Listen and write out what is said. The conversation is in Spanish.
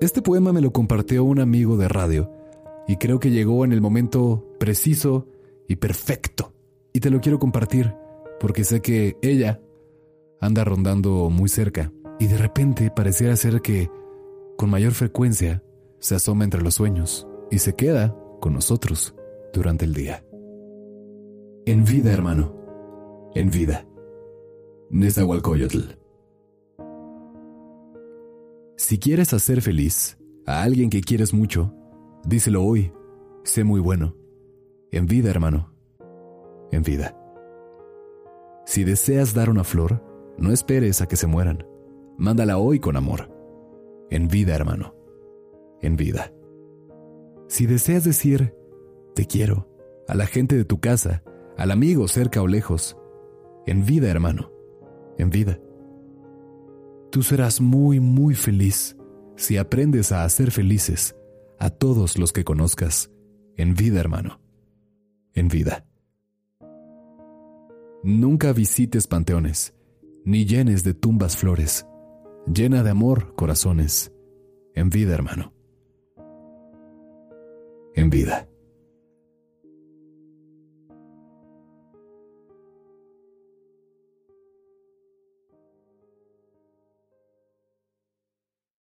Este poema me lo compartió un amigo de radio y creo que llegó en el momento preciso y perfecto. Y te lo quiero compartir porque sé que ella anda rondando muy cerca y de repente pareciera ser que con mayor frecuencia se asoma entre los sueños y se queda con nosotros durante el día. En vida, hermano. En vida. Nezahualcóyotl. Si quieres hacer feliz a alguien que quieres mucho, díselo hoy. Sé muy bueno. En vida, hermano. En vida. Si deseas dar una flor, no esperes a que se mueran. Mándala hoy con amor. En vida, hermano. En vida. Si deseas decir, te quiero, a la gente de tu casa, al amigo cerca o lejos, en vida, hermano, en vida. Tú serás muy, muy feliz si aprendes a hacer felices a todos los que conozcas, en vida, hermano, en vida. Nunca visites panteones, ni llenes de tumbas flores. Llena de amor corazones, en vida, hermano. En vida.